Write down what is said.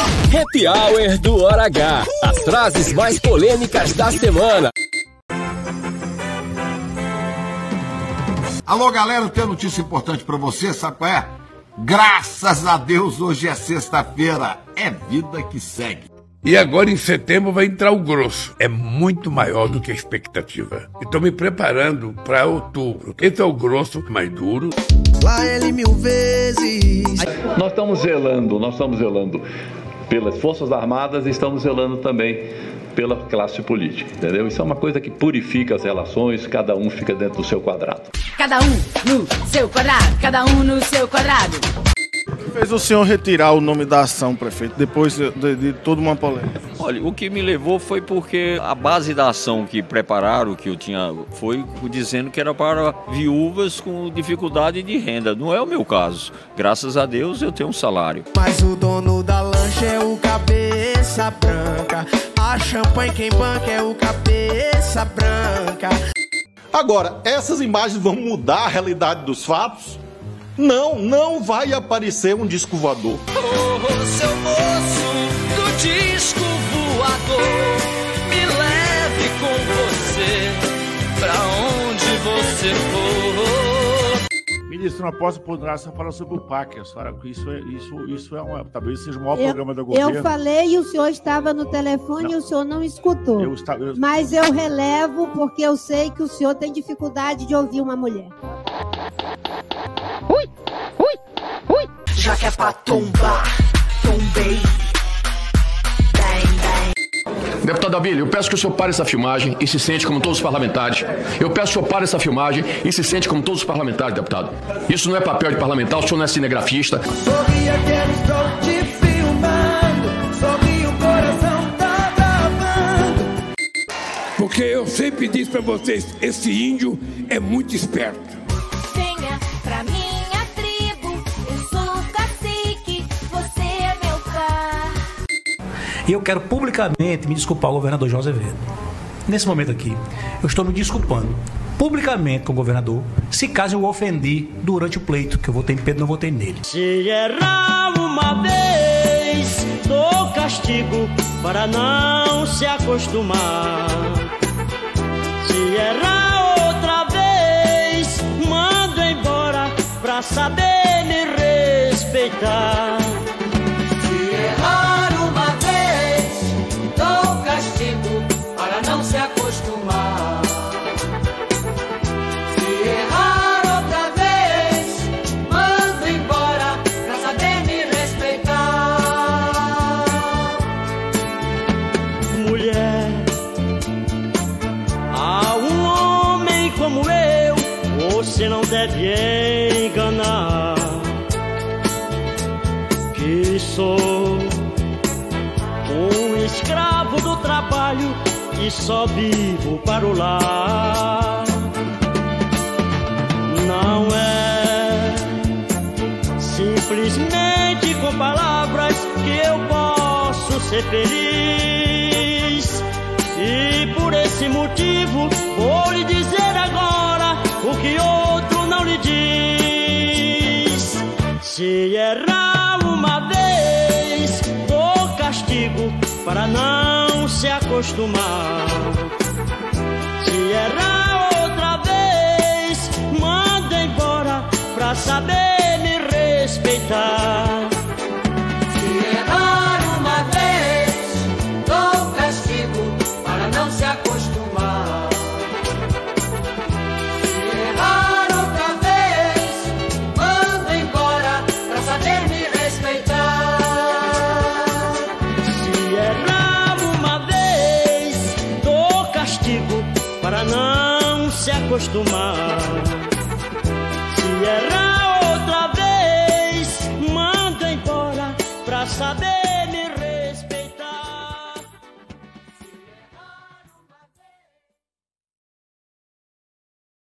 Happy Hour do Hora H. As frases mais polêmicas da semana. Alô, galera, tem notícia importante para você, sabe qual é? Graças a Deus, hoje é sexta-feira. É vida que segue. E agora em setembro vai entrar o grosso. É muito maior do que a expectativa. Estou me preparando para outubro. É o grosso mais duro. Lá ele mil vezes. Nós estamos zelando, nós estamos zelando pelas Forças Armadas e estamos zelando também pela classe política, entendeu? Isso é uma coisa que purifica as relações, cada um fica dentro do seu quadrado. Cada um no seu quadrado, cada um no seu quadrado. O que fez o senhor retirar o nome da ação, prefeito, depois de, de, de toda uma polêmica? Olha, o que me levou foi porque a base da ação que prepararam, que eu tinha, foi dizendo que era para viúvas com dificuldade de renda. Não é o meu caso. Graças a Deus eu tenho um salário. Mas o dono da lancha é o cabeça branca. A champanhe quem banca é o cabeça branca. Agora, essas imagens vão mudar a realidade dos fatos? Não, não vai aparecer um disco voador. Oh, seu moço do disco voador, me leve com você pra onde você for. Ministro, não posso poderá falar sobre o PAC. A senhora, isso é, isso, isso é uma, talvez seja o maior Eu- programa do governo. Eu falei e o senhor estava no telefone e o senhor não escutou. Eu esta- eu- Mas eu relevo porque eu sei que o senhor tem dificuldade de ouvir uma mulher. Já que é pra tombar, tombei. Deputado Abílio, eu peço que o senhor pare essa filmagem e se sente como todos os parlamentares. Eu peço que o senhor pare essa filmagem e se sente como todos os parlamentares, deputado. Isso não é papel de parlamentar, o senhor não é cinegrafista. Sorria que eu estou te filmando. Sorri, o coração tá travando. Porque eu sempre disse para vocês, esse índio é muito esperto. E eu quero publicamente me desculpar ao governador João Azevedo. Nesse momento aqui, eu estou me desculpando publicamente com o governador, se caso eu o ofendi durante o pleito, que eu votei em Pedro, não votei nele. Se errar uma vez, dou castigo para não se acostumar. Se errar outra vez, mando embora pra saber me respeitar. Você não deve enganar. Que sou um escravo do trabalho e só vivo para o lar. Não é simplesmente com palavras que eu posso ser feliz. E por esse motivo vou lhe dizer castigo para não se acostumar. Se errar não se acostumar. Se errar outra vez, manda embora pra saber